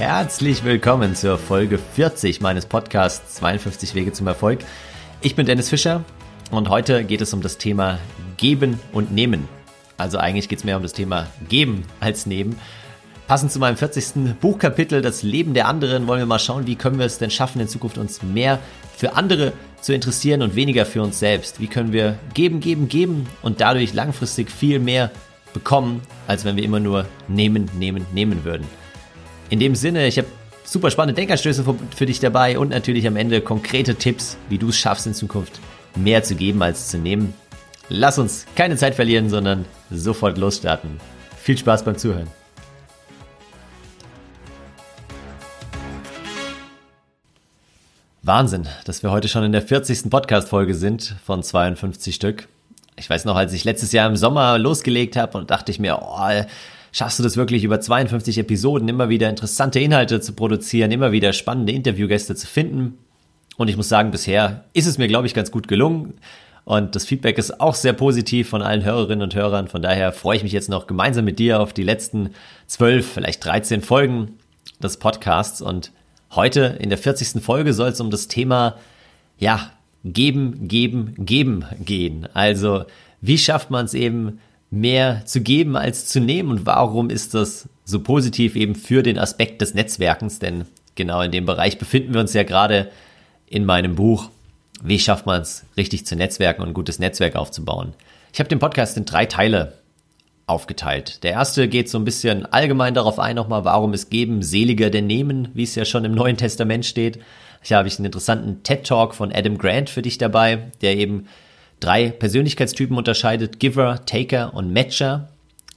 Herzlich willkommen zur Folge 40 meines Podcasts 52 Wege zum Erfolg. Ich bin Dennis Fischer und heute geht es um das Thema Geben und Nehmen. Also eigentlich geht es mehr um das Thema Geben als Nehmen. Passend zu meinem 40. Buchkapitel, das Leben der anderen, wollen wir mal schauen, wie können wir es denn schaffen, in Zukunft uns mehr für andere zu interessieren und weniger für uns selbst. Wie können wir geben, geben, geben und dadurch langfristig viel mehr bekommen, als wenn wir immer nur nehmen, nehmen, nehmen würden. In dem Sinne, ich habe super spannende Denkanstöße für dich dabei und natürlich am Ende konkrete Tipps, wie du es schaffst in Zukunft mehr zu geben als zu nehmen. Lass uns keine Zeit verlieren, sondern sofort losstarten. Viel Spaß beim Zuhören. Wahnsinn, dass wir heute schon in der 40. Podcast-Folge sind von 52 Stück. Ich weiß noch, als ich letztes Jahr im Sommer losgelegt habe und dachte ich mir, oh, schaffst du das wirklich über 52 Episoden immer wieder interessante Inhalte zu produzieren, immer wieder spannende Interviewgäste zu finden. Und ich muss sagen, bisher ist es mir, glaube ich, ganz gut gelungen. Und das Feedback ist auch sehr positiv von allen Hörerinnen und Hörern. Von daher freue ich mich jetzt noch gemeinsam mit dir auf die letzten zwölf, vielleicht 13 Folgen des Podcasts. Und heute in der 40. Folge soll es um das Thema, ja, geben, geben, geben gehen. Also, wie schafft man es eben, mehr zu geben als zu nehmen und warum ist das so positiv eben für den Aspekt des Netzwerkens? Denn genau in dem Bereich befinden wir uns ja gerade in meinem Buch. Wie schafft man es, richtig zu netzwerken und ein gutes Netzwerk aufzubauen? Ich habe den Podcast in drei Teile aufgeteilt. Der erste geht so ein bisschen allgemein darauf ein, nochmal, warum es geben seliger denn nehmen, wie es ja schon im Neuen Testament steht. Hier habe ich einen interessanten TED-Talk von Adam Grant für dich dabei, der eben drei Persönlichkeitstypen unterscheidet, Giver, Taker und Matcher.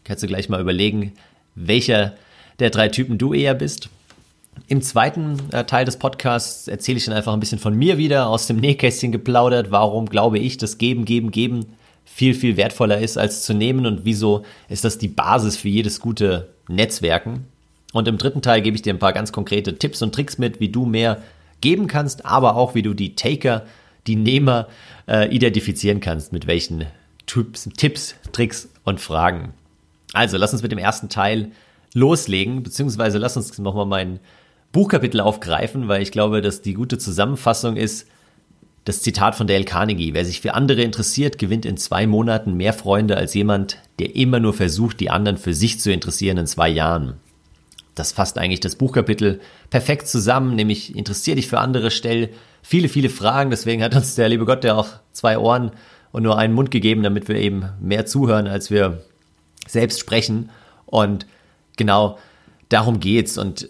Kannst du gleich mal überlegen, welcher der drei Typen du eher bist. Im zweiten äh, Teil des Podcasts erzähle ich dann einfach ein bisschen von mir wieder, aus dem Nähkästchen geplaudert, warum glaube ich, dass Geben, Geben, Geben viel, viel wertvoller ist als zu nehmen und wieso ist das die Basis für jedes gute Netzwerken. Und im dritten Teil gebe ich dir ein paar ganz konkrete Tipps und Tricks mit, wie du mehr geben kannst, aber auch wie du die Taker die Nehmer äh, identifizieren kannst, mit welchen Tipps, Tipps, Tricks und Fragen. Also, lass uns mit dem ersten Teil loslegen, beziehungsweise lass uns nochmal mein Buchkapitel aufgreifen, weil ich glaube, dass die gute Zusammenfassung ist, das Zitat von Dale Carnegie. Wer sich für andere interessiert, gewinnt in zwei Monaten mehr Freunde als jemand, der immer nur versucht, die anderen für sich zu interessieren in zwei Jahren. Das fasst eigentlich das Buchkapitel perfekt zusammen, nämlich interessier dich für andere, stell viele, viele Fragen. Deswegen hat uns der liebe Gott ja auch zwei Ohren und nur einen Mund gegeben, damit wir eben mehr zuhören, als wir selbst sprechen. Und genau darum geht's. Und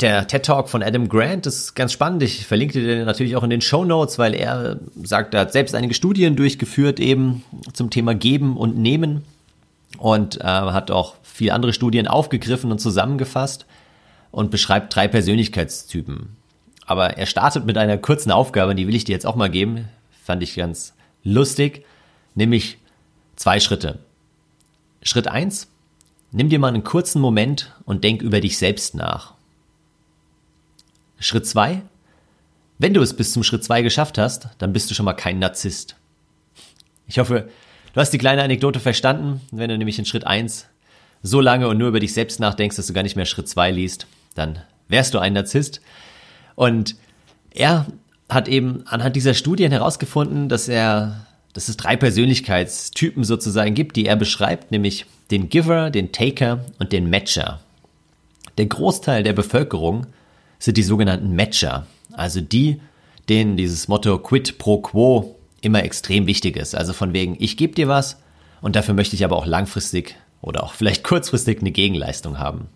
der TED Talk von Adam Grant ist ganz spannend. Ich verlinke dir den natürlich auch in den Show Notes, weil er sagt, er hat selbst einige Studien durchgeführt eben zum Thema Geben und Nehmen und äh, hat auch viele andere Studien aufgegriffen und zusammengefasst und beschreibt drei Persönlichkeitstypen. Aber er startet mit einer kurzen Aufgabe, die will ich dir jetzt auch mal geben. Fand ich ganz lustig. Nämlich zwei Schritte. Schritt eins: Nimm dir mal einen kurzen Moment und denk über dich selbst nach. Schritt zwei: Wenn du es bis zum Schritt zwei geschafft hast, dann bist du schon mal kein Narzisst. Ich hoffe, du hast die kleine Anekdote verstanden. Wenn du nämlich in Schritt eins so lange und nur über dich selbst nachdenkst, dass du gar nicht mehr Schritt zwei liest, dann wärst du ein Narzisst. Und er hat eben anhand dieser Studien herausgefunden, dass er, dass es drei Persönlichkeitstypen sozusagen gibt, die er beschreibt, nämlich den Giver, den Taker und den Matcher. Der Großteil der Bevölkerung sind die sogenannten Matcher, also die, denen dieses Motto quid pro quo immer extrem wichtig ist. Also von wegen, ich gebe dir was und dafür möchte ich aber auch langfristig oder auch vielleicht kurzfristig eine Gegenleistung haben.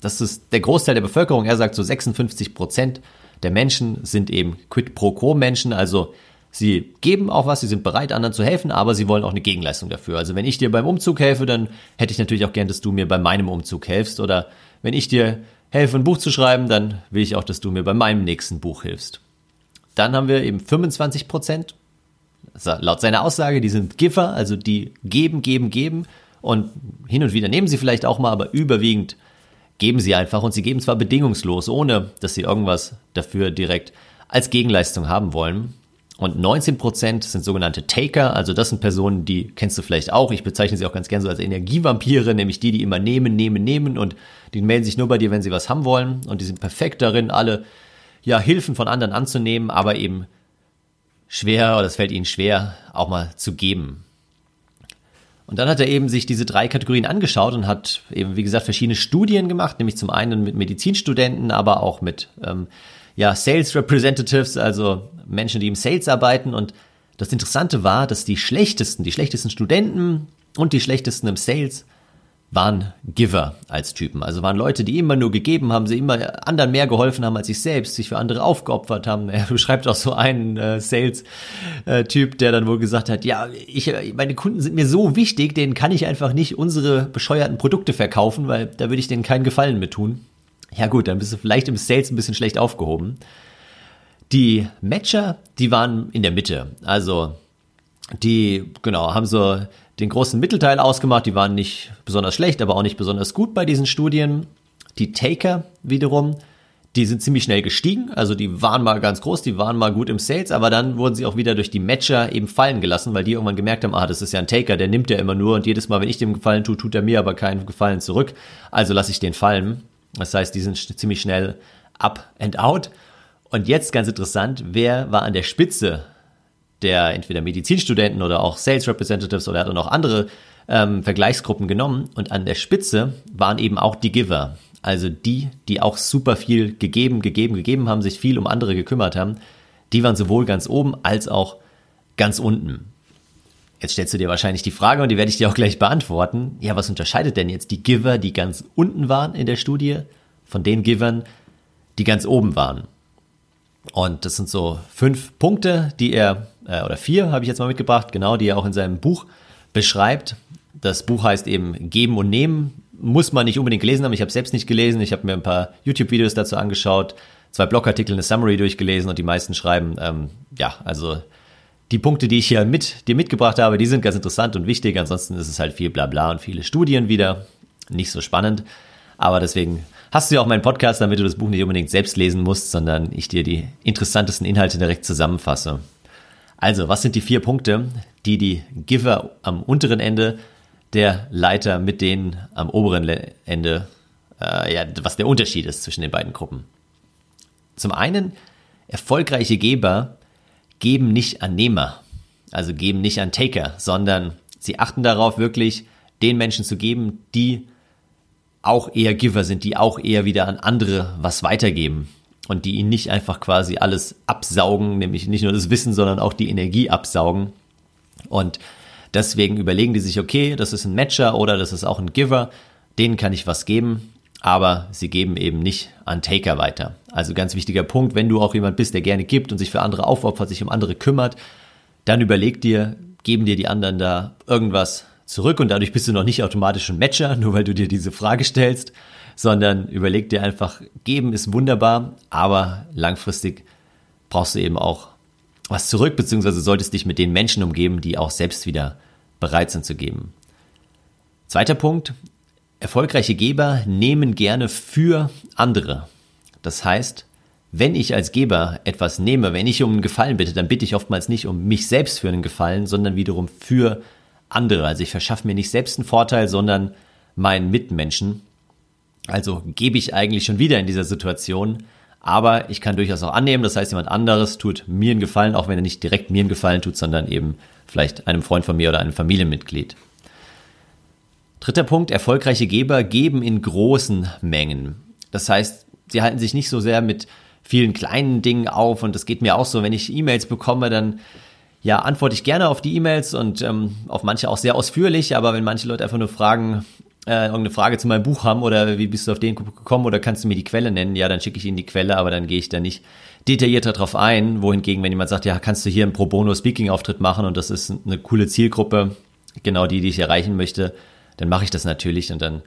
Das ist der Großteil der Bevölkerung. Er sagt so 56 Prozent der Menschen sind eben quid pro quo Menschen, also sie geben auch was, sie sind bereit, anderen zu helfen, aber sie wollen auch eine Gegenleistung dafür. Also wenn ich dir beim Umzug helfe, dann hätte ich natürlich auch gern, dass du mir bei meinem Umzug helfst. Oder wenn ich dir helfe, ein Buch zu schreiben, dann will ich auch, dass du mir bei meinem nächsten Buch hilfst. Dann haben wir eben 25 Prozent, laut seiner Aussage, die sind Giver, also die geben, geben, geben. Und hin und wieder nehmen sie vielleicht auch mal, aber überwiegend geben sie einfach und sie geben zwar bedingungslos, ohne dass sie irgendwas dafür direkt als Gegenleistung haben wollen. Und 19% sind sogenannte Taker, also das sind Personen, die kennst du vielleicht auch. Ich bezeichne sie auch ganz gerne so als Energievampire, nämlich die, die immer nehmen, nehmen, nehmen und die melden sich nur bei dir, wenn sie was haben wollen. Und die sind perfekt darin, alle ja, Hilfen von anderen anzunehmen, aber eben schwer oder es fällt ihnen schwer, auch mal zu geben. Und dann hat er eben sich diese drei Kategorien angeschaut und hat eben, wie gesagt, verschiedene Studien gemacht, nämlich zum einen mit Medizinstudenten, aber auch mit ähm, ja, Sales Representatives, also Menschen, die im Sales arbeiten. Und das Interessante war, dass die schlechtesten, die schlechtesten Studenten und die schlechtesten im Sales waren Giver als Typen. Also waren Leute, die immer nur gegeben haben, sie immer anderen mehr geholfen haben als sich selbst, sich für andere aufgeopfert haben. Er beschreibt auch so einen äh, Sales-Typ, der dann wohl gesagt hat, ja, ich, meine Kunden sind mir so wichtig, denen kann ich einfach nicht unsere bescheuerten Produkte verkaufen, weil da würde ich denen keinen Gefallen mit tun. Ja gut, dann bist du vielleicht im Sales ein bisschen schlecht aufgehoben. Die Matcher, die waren in der Mitte. Also die, genau, haben so den großen Mittelteil ausgemacht. Die waren nicht besonders schlecht, aber auch nicht besonders gut bei diesen Studien. Die Taker wiederum, die sind ziemlich schnell gestiegen. Also die waren mal ganz groß, die waren mal gut im Sales, aber dann wurden sie auch wieder durch die Matcher eben fallen gelassen, weil die irgendwann gemerkt haben, ah, das ist ja ein Taker, der nimmt ja immer nur und jedes Mal, wenn ich dem Gefallen tue, tut er mir aber keinen Gefallen zurück. Also lasse ich den fallen. Das heißt, die sind ziemlich schnell up and out. Und jetzt ganz interessant, wer war an der Spitze der entweder Medizinstudenten oder auch Sales Representatives oder er hat auch andere ähm, Vergleichsgruppen genommen und an der Spitze waren eben auch die Giver. Also die, die auch super viel gegeben, gegeben, gegeben haben, sich viel um andere gekümmert haben, die waren sowohl ganz oben als auch ganz unten. Jetzt stellst du dir wahrscheinlich die Frage und die werde ich dir auch gleich beantworten. Ja, was unterscheidet denn jetzt die Giver, die ganz unten waren in der Studie, von den Givern, die ganz oben waren? Und das sind so fünf Punkte, die er, äh, oder vier habe ich jetzt mal mitgebracht, genau, die er auch in seinem Buch beschreibt. Das Buch heißt eben Geben und Nehmen. Muss man nicht unbedingt gelesen haben. Ich habe selbst nicht gelesen. Ich habe mir ein paar YouTube-Videos dazu angeschaut, zwei Blogartikel, eine Summary durchgelesen und die meisten schreiben, ähm, ja, also die Punkte, die ich hier mit dir mitgebracht habe, die sind ganz interessant und wichtig. Ansonsten ist es halt viel Blabla und viele Studien wieder. Nicht so spannend. Aber deswegen hast du ja auch meinen Podcast, damit du das Buch nicht unbedingt selbst lesen musst, sondern ich dir die interessantesten Inhalte direkt zusammenfasse. Also, was sind die vier Punkte, die die Giver am unteren Ende der Leiter mit denen am oberen Ende, äh, ja, was der Unterschied ist zwischen den beiden Gruppen? Zum einen, erfolgreiche Geber geben nicht an Nehmer, also geben nicht an Taker, sondern sie achten darauf, wirklich den Menschen zu geben, die auch eher Giver sind, die auch eher wieder an andere was weitergeben und die ihnen nicht einfach quasi alles absaugen, nämlich nicht nur das Wissen, sondern auch die Energie absaugen. Und deswegen überlegen die sich, okay, das ist ein Matcher oder das ist auch ein Giver, denen kann ich was geben, aber sie geben eben nicht an Taker weiter. Also ganz wichtiger Punkt, wenn du auch jemand bist, der gerne gibt und sich für andere aufopfert, sich um andere kümmert, dann überleg dir, geben dir die anderen da irgendwas zurück und dadurch bist du noch nicht automatisch ein Matcher, nur weil du dir diese Frage stellst, sondern überleg dir einfach, geben ist wunderbar, aber langfristig brauchst du eben auch was zurück, beziehungsweise solltest dich mit den Menschen umgeben, die auch selbst wieder bereit sind zu geben. Zweiter Punkt, erfolgreiche Geber nehmen gerne für andere. Das heißt, wenn ich als Geber etwas nehme, wenn ich um einen Gefallen bitte, dann bitte ich oftmals nicht um mich selbst für einen Gefallen, sondern wiederum für andere. Also ich verschaffe mir nicht selbst einen Vorteil, sondern meinen Mitmenschen. Also gebe ich eigentlich schon wieder in dieser Situation, aber ich kann durchaus auch annehmen, das heißt, jemand anderes tut mir einen Gefallen, auch wenn er nicht direkt mir einen Gefallen tut, sondern eben vielleicht einem Freund von mir oder einem Familienmitglied. Dritter Punkt, erfolgreiche Geber geben in großen Mengen. Das heißt, sie halten sich nicht so sehr mit vielen kleinen Dingen auf und das geht mir auch so, wenn ich E-Mails bekomme, dann ja, antworte ich gerne auf die E-Mails und ähm, auf manche auch sehr ausführlich, aber wenn manche Leute einfach nur fragen, äh, irgendeine Frage zu meinem Buch haben oder wie bist du auf den gekommen oder kannst du mir die Quelle nennen, ja, dann schicke ich ihnen die Quelle, aber dann gehe ich da nicht detaillierter drauf ein, wohingegen, wenn jemand sagt, ja, kannst du hier einen Pro Bono Speaking Auftritt machen und das ist eine coole Zielgruppe, genau die, die ich erreichen möchte, dann mache ich das natürlich und dann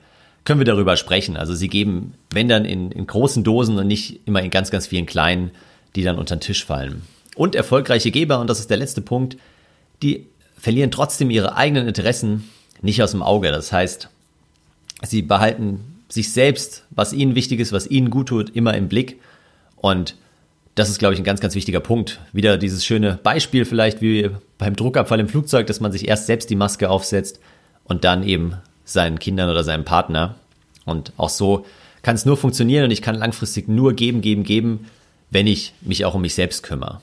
können wir darüber sprechen. Also sie geben, wenn dann in, in großen Dosen und nicht immer in ganz, ganz vielen kleinen, die dann unter den Tisch fallen. Und erfolgreiche Geber, und das ist der letzte Punkt, die verlieren trotzdem ihre eigenen Interessen nicht aus dem Auge. Das heißt, sie behalten sich selbst, was ihnen wichtig ist, was ihnen gut tut, immer im Blick und das ist, glaube ich, ein ganz, ganz wichtiger Punkt. Wieder dieses schöne Beispiel vielleicht wie beim Druckabfall im Flugzeug, dass man sich erst selbst die Maske aufsetzt und dann eben seinen Kindern oder seinem Partner. Und auch so kann es nur funktionieren und ich kann langfristig nur geben, geben, geben, wenn ich mich auch um mich selbst kümmere.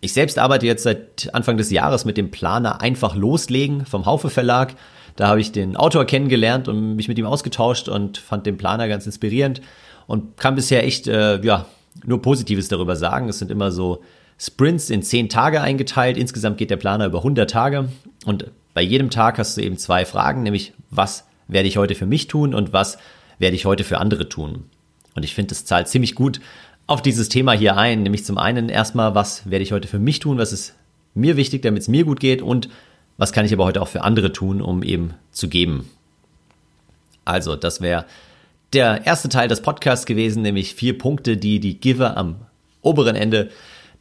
Ich selbst arbeite jetzt seit Anfang des Jahres mit dem Planer Einfach loslegen vom Haufe Verlag. Da habe ich den Autor kennengelernt und mich mit ihm ausgetauscht und fand den Planer ganz inspirierend und kann bisher echt äh, ja, nur Positives darüber sagen. Es sind immer so Sprints in zehn Tage eingeteilt. Insgesamt geht der Planer über 100 Tage und bei jedem Tag hast du eben zwei Fragen, nämlich was werde ich heute für mich tun und was werde ich heute für andere tun. Und ich finde, das zahlt ziemlich gut auf dieses Thema hier ein, nämlich zum einen erstmal, was werde ich heute für mich tun, was ist mir wichtig, damit es mir gut geht und was kann ich aber heute auch für andere tun, um eben zu geben. Also, das wäre der erste Teil des Podcasts gewesen, nämlich vier Punkte, die die Giver am oberen Ende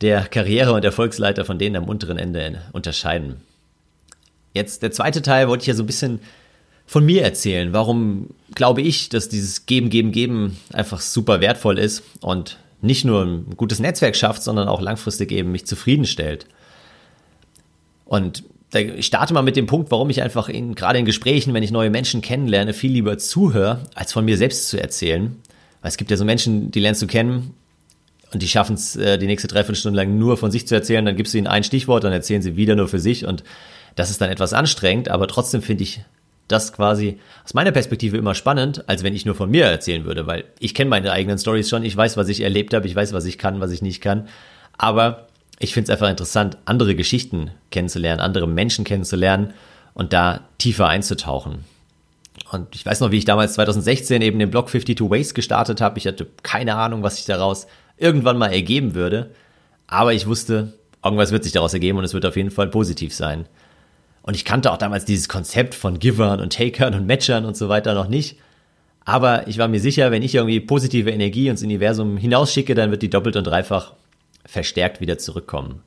der Karriere und Erfolgsleiter von denen am unteren Ende unterscheiden. Jetzt der zweite Teil wollte ich ja so ein bisschen von mir erzählen. Warum glaube ich, dass dieses Geben, Geben, Geben einfach super wertvoll ist und nicht nur ein gutes Netzwerk schafft, sondern auch langfristig eben mich zufriedenstellt. Und ich starte mal mit dem Punkt, warum ich einfach in, gerade in Gesprächen, wenn ich neue Menschen kennenlerne, viel lieber zuhöre, als von mir selbst zu erzählen. Weil es gibt ja so Menschen, die lernst du kennen und die schaffen es, äh, die nächste Dreiviertelstunde lang nur von sich zu erzählen, dann gibst du ihnen ein Stichwort, dann erzählen sie wieder nur für sich und das ist dann etwas anstrengend, aber trotzdem finde ich das quasi aus meiner Perspektive immer spannend, als wenn ich nur von mir erzählen würde, weil ich kenne meine eigenen Stories schon, ich weiß, was ich erlebt habe, ich weiß, was ich kann, was ich nicht kann, aber ich finde es einfach interessant, andere Geschichten kennenzulernen, andere Menschen kennenzulernen und da tiefer einzutauchen. Und ich weiß noch, wie ich damals 2016 eben den Blog 52 Ways gestartet habe. Ich hatte keine Ahnung, was sich daraus irgendwann mal ergeben würde. Aber ich wusste, irgendwas wird sich daraus ergeben und es wird auf jeden Fall positiv sein. Und ich kannte auch damals dieses Konzept von Givern und Takern und Matchern und so weiter noch nicht. Aber ich war mir sicher, wenn ich irgendwie positive Energie ins Universum hinausschicke, dann wird die doppelt und dreifach verstärkt wieder zurückkommen.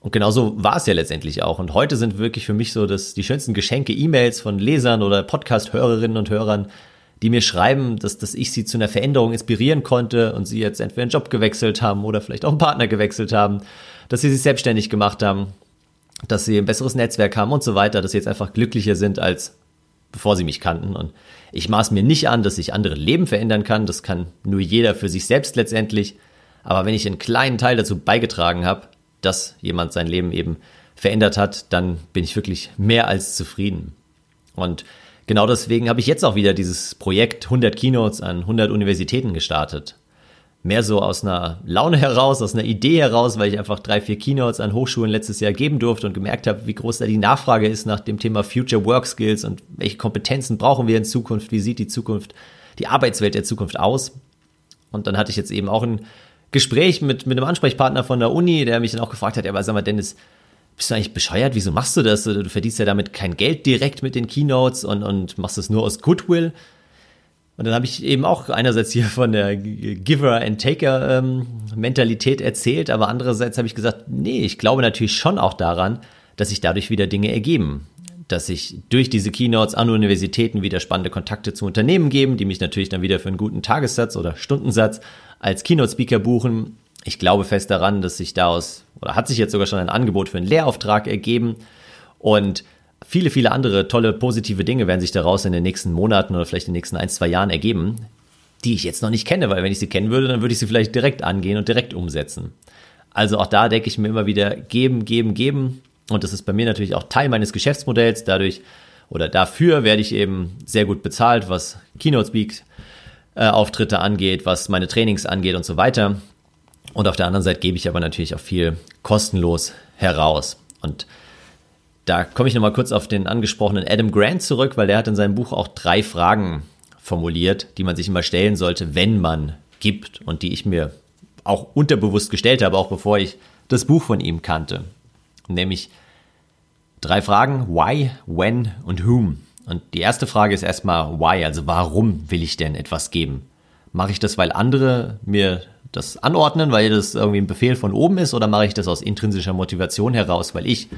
Und genauso war es ja letztendlich auch. Und heute sind wirklich für mich so dass die schönsten Geschenke E-Mails von Lesern oder Podcast-Hörerinnen und Hörern, die mir schreiben, dass, dass ich sie zu einer Veränderung inspirieren konnte und sie jetzt entweder einen Job gewechselt haben oder vielleicht auch einen Partner gewechselt haben, dass sie sich selbstständig gemacht haben, dass sie ein besseres Netzwerk haben und so weiter, dass sie jetzt einfach glücklicher sind als bevor sie mich kannten. Und ich maß mir nicht an, dass ich andere Leben verändern kann. Das kann nur jeder für sich selbst letztendlich. Aber wenn ich einen kleinen Teil dazu beigetragen habe, dass jemand sein Leben eben verändert hat, dann bin ich wirklich mehr als zufrieden. Und genau deswegen habe ich jetzt auch wieder dieses Projekt 100 Keynotes an 100 Universitäten gestartet mehr so aus einer Laune heraus, aus einer Idee heraus, weil ich einfach drei, vier Keynotes an Hochschulen letztes Jahr geben durfte und gemerkt habe, wie groß da die Nachfrage ist nach dem Thema Future Work Skills und welche Kompetenzen brauchen wir in Zukunft, wie sieht die Zukunft, die Arbeitswelt der Zukunft aus. Und dann hatte ich jetzt eben auch ein Gespräch mit, mit einem Ansprechpartner von der Uni, der mich dann auch gefragt hat, ja, aber sag mal, Dennis, bist du eigentlich bescheuert? Wieso machst du das? Du verdienst ja damit kein Geld direkt mit den Keynotes und, und machst es nur aus Goodwill. Und dann habe ich eben auch einerseits hier von der Giver and Taker ähm, Mentalität erzählt, aber andererseits habe ich gesagt, nee, ich glaube natürlich schon auch daran, dass sich dadurch wieder Dinge ergeben. Dass sich durch diese Keynotes an Universitäten wieder spannende Kontakte zu Unternehmen geben, die mich natürlich dann wieder für einen guten Tagessatz oder Stundensatz als Keynote-Speaker buchen. Ich glaube fest daran, dass sich daraus, oder hat sich jetzt sogar schon ein Angebot für einen Lehrauftrag ergeben. Und viele, viele andere tolle, positive Dinge werden sich daraus in den nächsten Monaten oder vielleicht in den nächsten ein, zwei Jahren ergeben, die ich jetzt noch nicht kenne, weil wenn ich sie kennen würde, dann würde ich sie vielleicht direkt angehen und direkt umsetzen. Also auch da denke ich mir immer wieder geben, geben, geben. Und das ist bei mir natürlich auch Teil meines Geschäftsmodells. Dadurch oder dafür werde ich eben sehr gut bezahlt, was Keynote Speak äh, Auftritte angeht, was meine Trainings angeht und so weiter. Und auf der anderen Seite gebe ich aber natürlich auch viel kostenlos heraus. Und da komme ich nochmal kurz auf den angesprochenen Adam Grant zurück, weil der hat in seinem Buch auch drei Fragen formuliert, die man sich immer stellen sollte, wenn man gibt und die ich mir auch unterbewusst gestellt habe, auch bevor ich das Buch von ihm kannte. Nämlich drei Fragen, why, when und whom. Und die erste Frage ist erstmal why, also warum will ich denn etwas geben? Mache ich das, weil andere mir das anordnen, weil das irgendwie ein Befehl von oben ist, oder mache ich das aus intrinsischer Motivation heraus, weil ich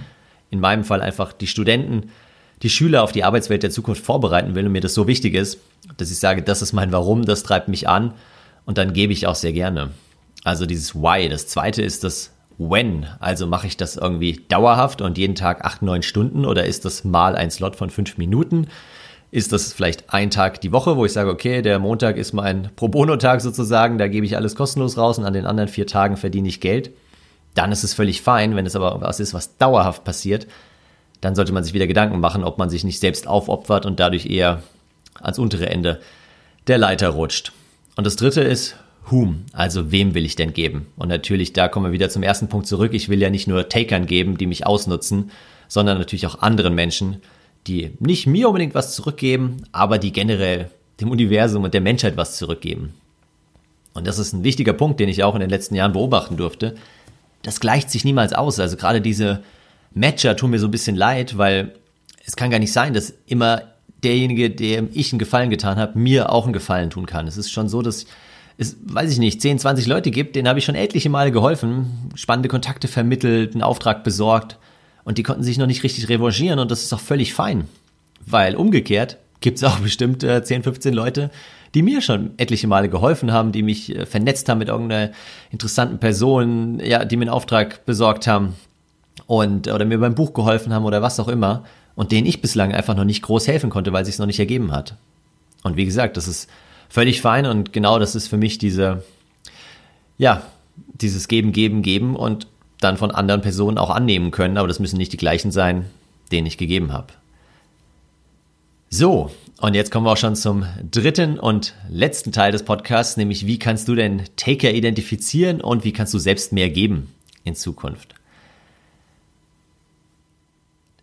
in meinem Fall einfach die Studenten, die Schüler auf die Arbeitswelt der Zukunft vorbereiten will und mir das so wichtig ist, dass ich sage, das ist mein Warum, das treibt mich an und dann gebe ich auch sehr gerne. also dieses Why. Das zweite ist das When. Also mache ich das irgendwie dauerhaft und jeden Tag acht, neun Stunden oder ist das mal ein Slot von fünf Minuten? Ist das vielleicht ein Tag die Woche, wo ich sage, okay, der Montag ist mein Pro Bono-Tag sozusagen, da gebe ich alles kostenlos raus und an den anderen vier Tagen verdiene ich Geld. Dann ist es völlig fein. Wenn es aber was ist, was dauerhaft passiert, dann sollte man sich wieder Gedanken machen, ob man sich nicht selbst aufopfert und dadurch eher ans untere Ende der Leiter rutscht. Und das dritte ist whom, also wem will ich denn geben? Und natürlich, da kommen wir wieder zum ersten Punkt zurück. Ich will ja nicht nur Takern geben, die mich ausnutzen, sondern natürlich auch anderen Menschen, die nicht mir unbedingt was zurückgeben, aber die generell dem Universum und der Menschheit was zurückgeben. Und das ist ein wichtiger Punkt, den ich auch in den letzten Jahren beobachten durfte. Das gleicht sich niemals aus. Also gerade diese Matcher tun mir so ein bisschen leid, weil es kann gar nicht sein, dass immer derjenige, dem ich einen Gefallen getan habe, mir auch einen Gefallen tun kann. Es ist schon so, dass es, weiß ich nicht, 10, 20 Leute gibt, denen habe ich schon etliche Male geholfen, spannende Kontakte vermittelt, einen Auftrag besorgt und die konnten sich noch nicht richtig revanchieren und das ist auch völlig fein. Weil umgekehrt gibt es auch bestimmt äh, 10, 15 Leute, die mir schon etliche Male geholfen haben, die mich äh, vernetzt haben mit irgendeiner interessanten Person, ja, die mir einen Auftrag besorgt haben und oder mir beim Buch geholfen haben oder was auch immer und denen ich bislang einfach noch nicht groß helfen konnte, weil sich es noch nicht ergeben hat. Und wie gesagt, das ist völlig fein und genau das ist für mich diese, ja, dieses Geben, Geben, Geben und dann von anderen Personen auch annehmen können, aber das müssen nicht die gleichen sein, denen ich gegeben habe. So, und jetzt kommen wir auch schon zum dritten und letzten Teil des Podcasts, nämlich wie kannst du denn Taker identifizieren und wie kannst du selbst mehr geben in Zukunft?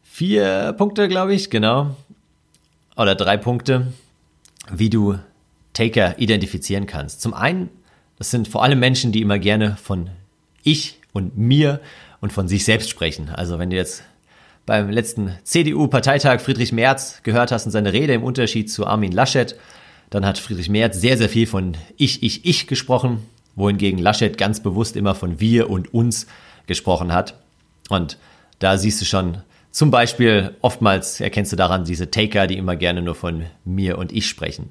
Vier Punkte, glaube ich, genau. Oder drei Punkte, wie du Taker identifizieren kannst. Zum einen, das sind vor allem Menschen, die immer gerne von ich und mir und von sich selbst sprechen. Also wenn du jetzt beim letzten CDU-Parteitag Friedrich Merz gehört hast und seine Rede im Unterschied zu Armin Laschet, dann hat Friedrich Merz sehr, sehr viel von ich, ich, ich gesprochen, wohingegen Laschet ganz bewusst immer von wir und uns gesprochen hat. Und da siehst du schon, zum Beispiel oftmals erkennst du daran diese Taker, die immer gerne nur von mir und ich sprechen.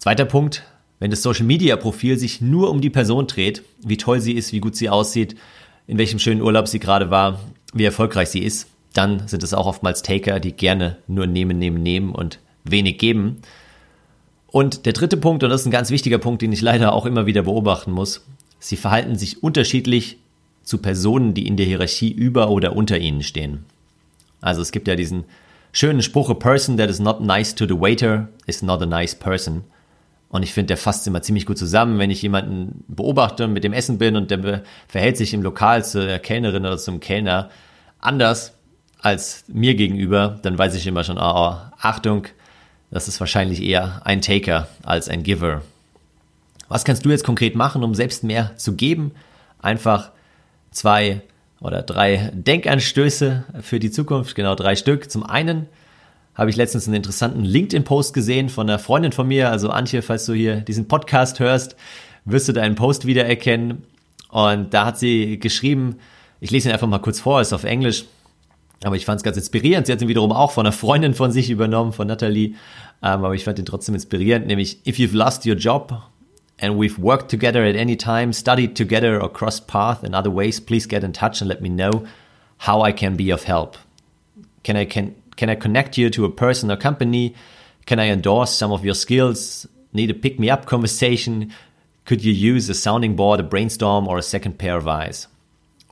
Zweiter Punkt, wenn das Social Media Profil sich nur um die Person dreht, wie toll sie ist, wie gut sie aussieht, in welchem schönen Urlaub sie gerade war, wie erfolgreich sie ist, dann sind es auch oftmals Taker, die gerne nur nehmen, nehmen, nehmen und wenig geben. Und der dritte Punkt, und das ist ein ganz wichtiger Punkt, den ich leider auch immer wieder beobachten muss, sie verhalten sich unterschiedlich zu Personen, die in der Hierarchie über oder unter ihnen stehen. Also es gibt ja diesen schönen Spruch, a person that is not nice to the waiter is not a nice person. Und ich finde, der fasst immer ziemlich gut zusammen, wenn ich jemanden beobachte und mit dem Essen bin und der verhält sich im Lokal zu der Kellnerin oder zum Kellner anders als mir gegenüber, dann weiß ich immer schon, oh, oh, Achtung, das ist wahrscheinlich eher ein Taker als ein Giver. Was kannst du jetzt konkret machen, um selbst mehr zu geben? Einfach zwei oder drei Denkanstöße für die Zukunft, genau drei Stück. Zum einen, habe ich letztens einen interessanten LinkedIn-Post gesehen von einer Freundin von mir. Also Antje, falls du hier diesen Podcast hörst, wirst du deinen Post wiedererkennen. Und da hat sie geschrieben, ich lese ihn einfach mal kurz vor, ist auf Englisch, aber ich fand es ganz inspirierend. Sie hat ihn wiederum auch von einer Freundin von sich übernommen, von Natalie. Ähm, aber ich fand ihn trotzdem inspirierend, nämlich If you've lost your job and we've worked together at any time, studied together or crossed path in other ways, please get in touch and let me know how I can be of help. Can I can Can I connect you to a person or company? Can I endorse some of your skills? Need a pick me up conversation? Could you use a sounding board, a brainstorm, or a second pair of eyes?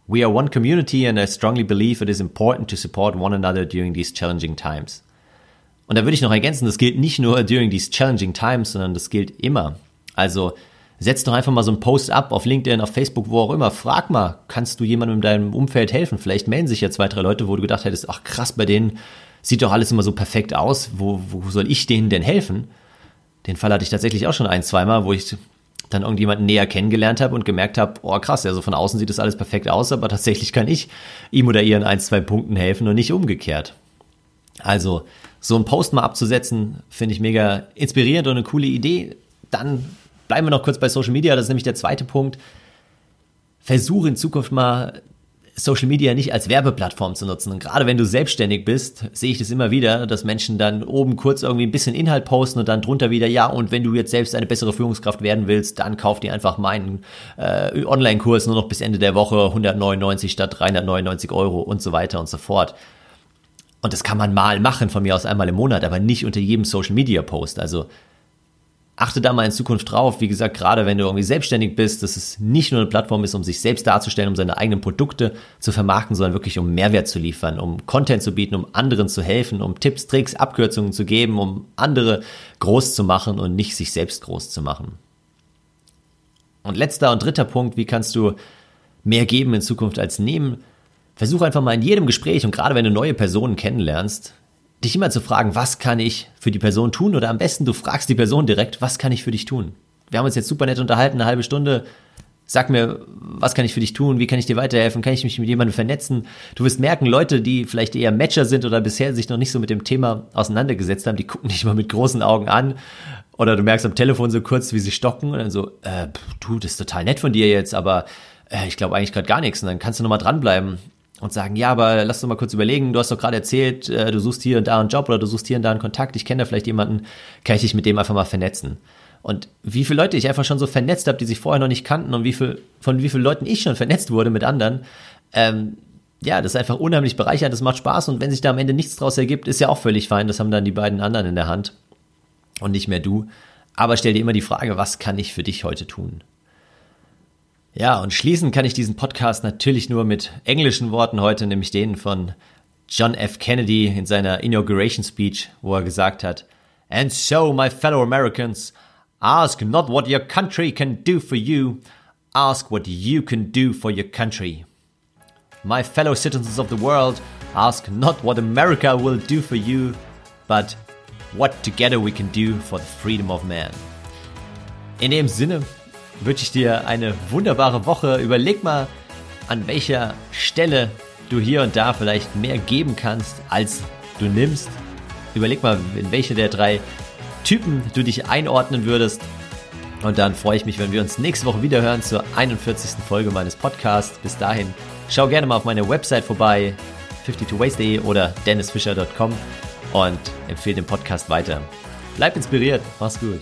We are one community and I strongly believe it is important to support one another during these challenging times. Und da würde ich noch ergänzen, das gilt nicht nur during these challenging times, sondern das gilt immer. Also setz doch einfach mal so einen Post ab auf LinkedIn, auf Facebook, wo auch immer. Frag mal, kannst du jemandem in deinem Umfeld helfen? Vielleicht melden sich ja zwei, drei Leute, wo du gedacht hättest, ach krass, bei denen sieht doch alles immer so perfekt aus, wo, wo soll ich denen denn helfen? Den Fall hatte ich tatsächlich auch schon ein, zweimal, wo ich dann irgendjemanden näher kennengelernt habe und gemerkt habe, oh krass, also von außen sieht das alles perfekt aus, aber tatsächlich kann ich ihm oder ihr in ein, zwei Punkten helfen und nicht umgekehrt. Also so einen Post mal abzusetzen, finde ich mega inspirierend und eine coole Idee. Dann bleiben wir noch kurz bei Social Media, das ist nämlich der zweite Punkt. Versuche in Zukunft mal Social Media nicht als Werbeplattform zu nutzen. Und gerade wenn du selbstständig bist, sehe ich das immer wieder, dass Menschen dann oben kurz irgendwie ein bisschen Inhalt posten und dann drunter wieder, ja, und wenn du jetzt selbst eine bessere Führungskraft werden willst, dann kauf dir einfach meinen äh, Online-Kurs nur noch bis Ende der Woche 199 statt 399 Euro und so weiter und so fort. Und das kann man mal machen, von mir aus einmal im Monat, aber nicht unter jedem Social Media Post. Also achte da mal in Zukunft drauf. Wie gesagt, gerade wenn du irgendwie selbstständig bist, dass es nicht nur eine Plattform ist, um sich selbst darzustellen, um seine eigenen Produkte zu vermarkten, sondern wirklich um Mehrwert zu liefern, um Content zu bieten, um anderen zu helfen, um Tipps, Tricks, Abkürzungen zu geben, um andere groß zu machen und nicht sich selbst groß zu machen. Und letzter und dritter Punkt, wie kannst du mehr geben in Zukunft als nehmen? Versuch einfach mal in jedem Gespräch und gerade wenn du neue Personen kennenlernst, dich immer zu fragen, was kann ich für die Person tun? Oder am besten, du fragst die Person direkt, was kann ich für dich tun? Wir haben uns jetzt super nett unterhalten, eine halbe Stunde. Sag mir, was kann ich für dich tun? Wie kann ich dir weiterhelfen? Kann ich mich mit jemandem vernetzen? Du wirst merken, Leute, die vielleicht eher Matcher sind oder bisher sich noch nicht so mit dem Thema auseinandergesetzt haben, die gucken dich mal mit großen Augen an. Oder du merkst am Telefon so kurz, wie sie stocken und dann so, äh, du, das ist total nett von dir jetzt, aber äh, ich glaube eigentlich gerade gar nichts. Und dann kannst du nochmal dranbleiben und sagen, ja, aber lass doch mal kurz überlegen, du hast doch gerade erzählt, äh, du suchst hier und da einen Job oder du suchst hier und da einen Kontakt, ich kenne da vielleicht jemanden, kann ich dich mit dem einfach mal vernetzen. Und wie viele Leute ich einfach schon so vernetzt habe, die sich vorher noch nicht kannten und wie viel, von wie vielen Leuten ich schon vernetzt wurde mit anderen, ähm, ja, das ist einfach unheimlich bereichernd, das macht Spaß und wenn sich da am Ende nichts draus ergibt, ist ja auch völlig fein, das haben dann die beiden anderen in der Hand und nicht mehr du. Aber stell dir immer die Frage, was kann ich für dich heute tun? Ja, und schließen kann ich diesen Podcast natürlich nur mit englischen Worten heute, nämlich denen von John F. Kennedy in seiner Inauguration Speech, wo er gesagt hat, And so, my fellow Americans, ask not what your country can do for you, ask what you can do for your country. My fellow citizens of the world, ask not what America will do for you, but what together we can do for the freedom of man. In dem Sinne wünsche ich dir eine wunderbare Woche. Überleg mal, an welcher Stelle du hier und da vielleicht mehr geben kannst, als du nimmst. Überleg mal, in welche der drei Typen du dich einordnen würdest. Und dann freue ich mich, wenn wir uns nächste Woche wieder hören zur 41. Folge meines Podcasts. Bis dahin, schau gerne mal auf meine Website vorbei, 52ways.de oder dennisfischer.com und empfehle den Podcast weiter. Bleib inspiriert, mach's gut.